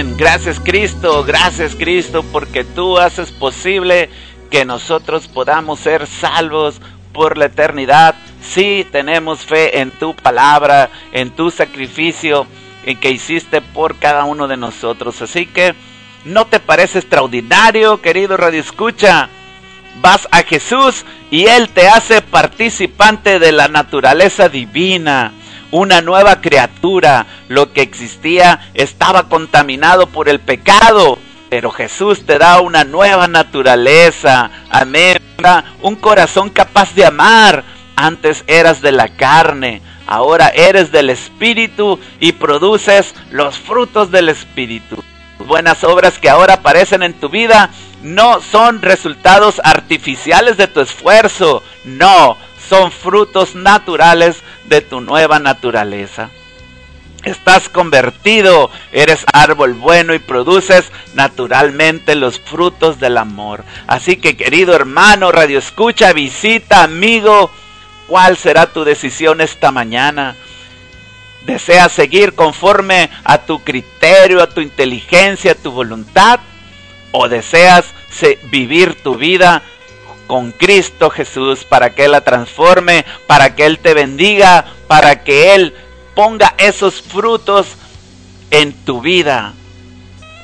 Gracias Cristo, gracias Cristo, porque tú haces posible que nosotros podamos ser salvos por la eternidad. Si tenemos fe en tu palabra, en tu sacrificio en que hiciste por cada uno de nosotros. Así que, ¿no te parece extraordinario, querido Radio Escucha? Vas a Jesús y Él te hace participante de la naturaleza divina una nueva criatura. Lo que existía estaba contaminado por el pecado, pero Jesús te da una nueva naturaleza. Amén. Un corazón capaz de amar. Antes eras de la carne, ahora eres del Espíritu y produces los frutos del Espíritu. Buenas obras que ahora aparecen en tu vida no son resultados artificiales de tu esfuerzo, no, son frutos naturales de tu nueva naturaleza. Estás convertido, eres árbol bueno y produces naturalmente los frutos del amor. Así que querido hermano, radio escucha, visita, amigo, ¿cuál será tu decisión esta mañana? ¿Deseas seguir conforme a tu criterio, a tu inteligencia, a tu voluntad? ¿O deseas vivir tu vida con Cristo Jesús para que Él la transforme, para que Él te bendiga, para que Él ponga esos frutos en tu vida,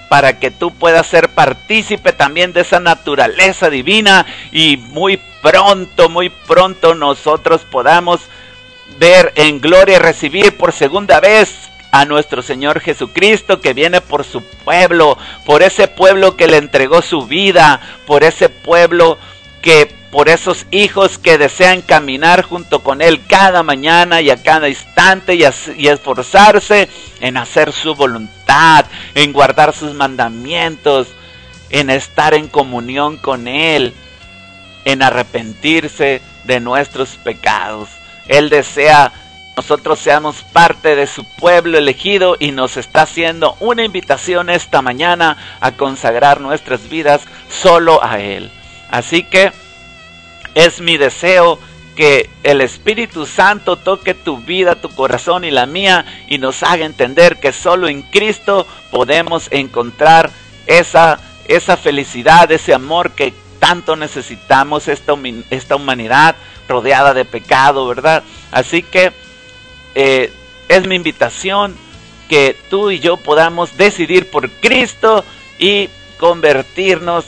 para que tú puedas ser partícipe también de esa naturaleza divina y muy pronto, muy pronto nosotros podamos ver en gloria y recibir por segunda vez a nuestro Señor Jesucristo que viene por su pueblo, por ese pueblo que le entregó su vida, por ese pueblo que por esos hijos que desean caminar junto con Él cada mañana y a cada instante y, esforzarse en hacer su voluntad, en guardar sus mandamientos, en estar en comunión con Él, en arrepentirse de nuestros pecados. Él desea nosotros seamos parte de su pueblo elegido y nos está haciendo una invitación esta mañana a consagrar nuestras vidas solo a Él. Así que es mi deseo que el Espíritu Santo toque tu vida, tu corazón y la mía y nos haga entender que solo en Cristo podemos encontrar esa, esa felicidad, ese amor que tanto necesitamos esta, esta humanidad rodeada de pecado, ¿verdad? Así que eh, es mi invitación que tú y yo podamos decidir por Cristo y convertirnos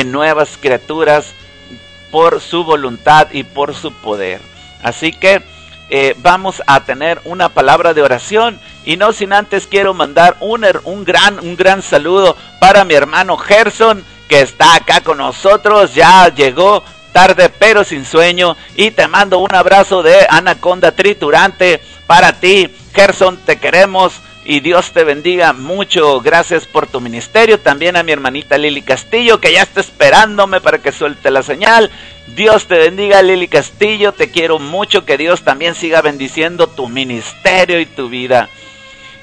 en nuevas criaturas por su voluntad y por su poder. Así que eh, vamos a tener una palabra de oración y no sin antes quiero mandar un, un, gran, un gran saludo para mi hermano Gerson que está acá con nosotros, ya llegó tarde pero sin sueño y te mando un abrazo de anaconda triturante para ti. Gerson, te queremos y Dios te bendiga mucho. Gracias por tu ministerio. También a mi hermanita Lili Castillo, que ya está esperándome para que suelte la señal. Dios te bendiga, Lili Castillo. Te quiero mucho. Que Dios también siga bendiciendo tu ministerio y tu vida.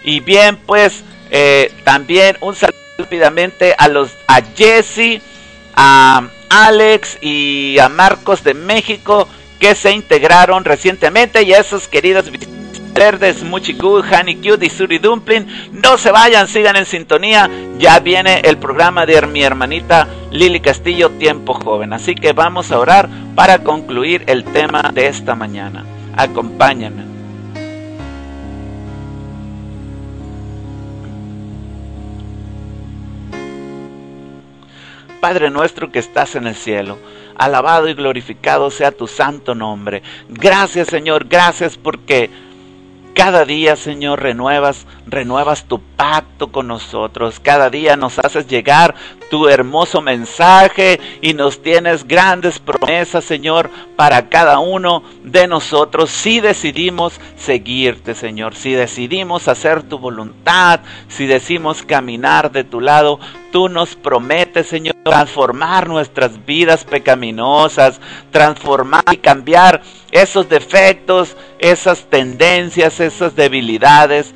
Y bien, pues eh, también un saludo rápidamente a los a Jesse, a Alex y a Marcos de México que se integraron recientemente y a esos queridos verdes, Muchiku, Cute y Suri Dumpling. No se vayan, sigan en sintonía. Ya viene el programa de mi hermanita Lili Castillo, Tiempo Joven. Así que vamos a orar para concluir el tema de esta mañana. Acompáñame. Padre nuestro que estás en el cielo, alabado y glorificado sea tu santo nombre. Gracias Señor, gracias porque cada día, Señor, renuevas, renuevas tu pacto con nosotros. Cada día nos haces llegar tu hermoso mensaje y nos tienes grandes promesas, Señor, para cada uno de nosotros. Si decidimos seguirte, Señor, si decidimos hacer tu voluntad, si decimos caminar de tu lado, tú nos prometes, Señor, transformar nuestras vidas pecaminosas, transformar y cambiar esos defectos, esas tendencias, esas debilidades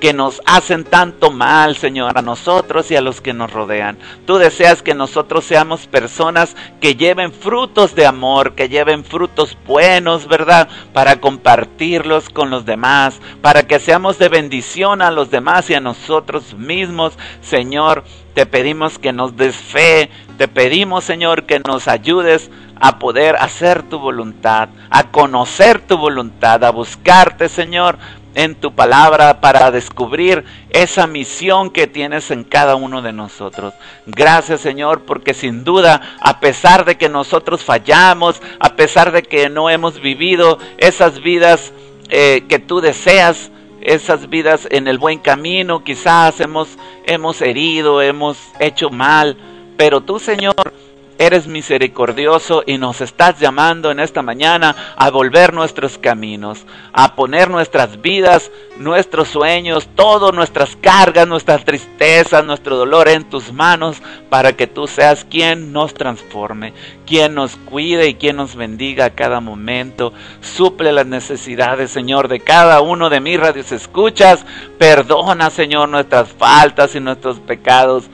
que nos hacen tanto mal, Señor, a nosotros y a los que nos rodean. Tú deseas que nosotros seamos personas que lleven frutos de amor, que lleven frutos buenos, ¿verdad? Para compartirlos con los demás, para que seamos de bendición a los demás y a nosotros mismos, Señor. Te pedimos que nos des fe, te pedimos, Señor, que nos ayudes a poder hacer tu voluntad, a conocer tu voluntad, a buscarte, Señor, en tu palabra para descubrir esa misión que tienes en cada uno de nosotros. Gracias Señor porque sin duda, a pesar de que nosotros fallamos, a pesar de que no hemos vivido esas vidas eh, que tú deseas, esas vidas en el buen camino, quizás hemos, hemos herido, hemos hecho mal, pero tú Señor, Eres misericordioso y nos estás llamando en esta mañana a volver nuestros caminos, a poner nuestras vidas, nuestros sueños, todas nuestras cargas, nuestras tristezas, nuestro dolor en tus manos para que tú seas quien nos transforme, quien nos cuide y quien nos bendiga a cada momento. Suple las necesidades, Señor, de cada uno de mis radios escuchas. Perdona, Señor, nuestras faltas y nuestros pecados.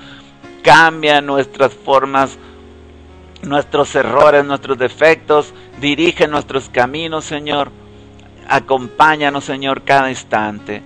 Cambia nuestras formas nuestros errores, nuestros defectos, dirige nuestros caminos, Señor. Acompáñanos, Señor, cada instante.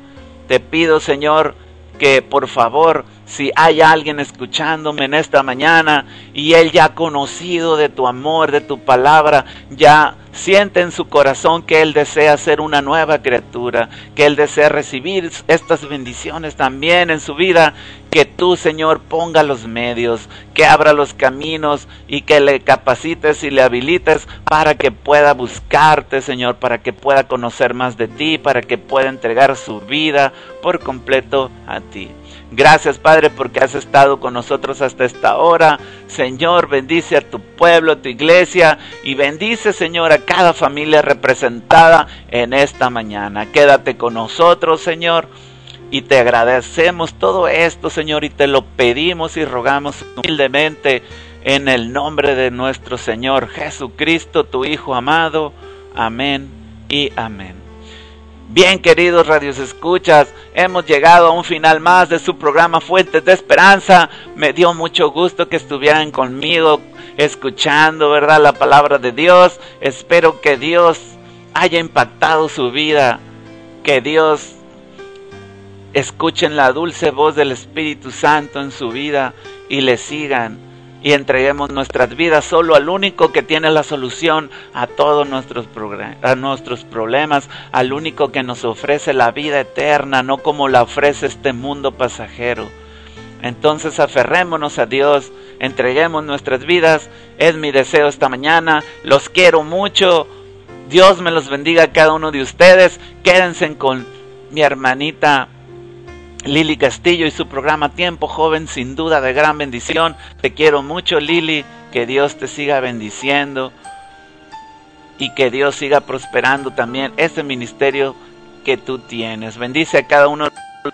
Te pido, Señor, que por favor, si hay alguien escuchándome en esta mañana y él ya ha conocido de tu amor, de tu palabra, ya siente en su corazón que Él desea ser una nueva criatura, que Él desea recibir estas bendiciones también en su vida, que tú, Señor, ponga los medios, que abra los caminos y que le capacites y le habilites para que pueda buscarte, Señor, para que pueda conocer más de ti, para que pueda entregar su vida por completo a ti. Gracias Padre porque has estado con nosotros hasta esta hora. Señor, bendice a tu pueblo, a tu iglesia y bendice Señor a cada familia representada en esta mañana. Quédate con nosotros Señor y te agradecemos todo esto Señor y te lo pedimos y rogamos humildemente en el nombre de nuestro Señor Jesucristo, tu Hijo amado. Amén y amén. Bien, queridos radios escuchas, hemos llegado a un final más de su programa Fuentes de Esperanza. Me dio mucho gusto que estuvieran conmigo escuchando, ¿verdad? La palabra de Dios. Espero que Dios haya impactado su vida, que Dios escuchen la dulce voz del Espíritu Santo en su vida y le sigan y entreguemos nuestras vidas solo al único que tiene la solución a todos nuestros, a nuestros problemas, al único que nos ofrece la vida eterna, no como la ofrece este mundo pasajero. Entonces aferrémonos a Dios, entreguemos nuestras vidas, es mi deseo esta mañana, los quiero mucho, Dios me los bendiga a cada uno de ustedes, quédense con mi hermanita Lili Castillo y su programa Tiempo Joven, sin duda de gran bendición. Te quiero mucho, Lili. Que Dios te siga bendiciendo y que Dios siga prosperando también ese ministerio que tú tienes. Bendice a cada uno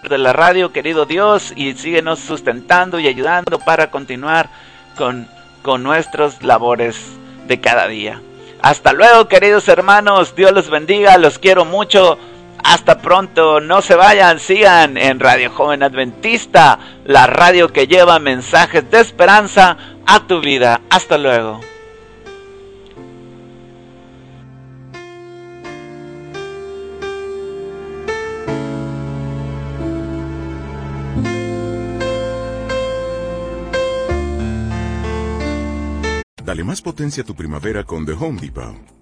de la radio, querido Dios, y síguenos sustentando y ayudando para continuar con, con nuestras labores de cada día. Hasta luego, queridos hermanos. Dios los bendiga. Los quiero mucho. Hasta pronto, no se vayan, sigan en Radio Joven Adventista, la radio que lleva mensajes de esperanza a tu vida. Hasta luego. Dale más potencia a tu primavera con The Home Depot.